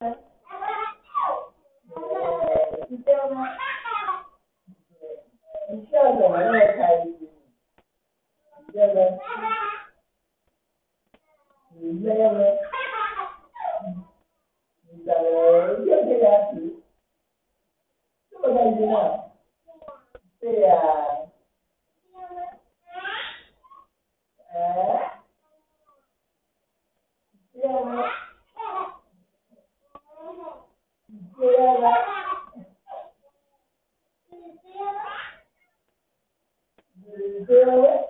是 Thank you.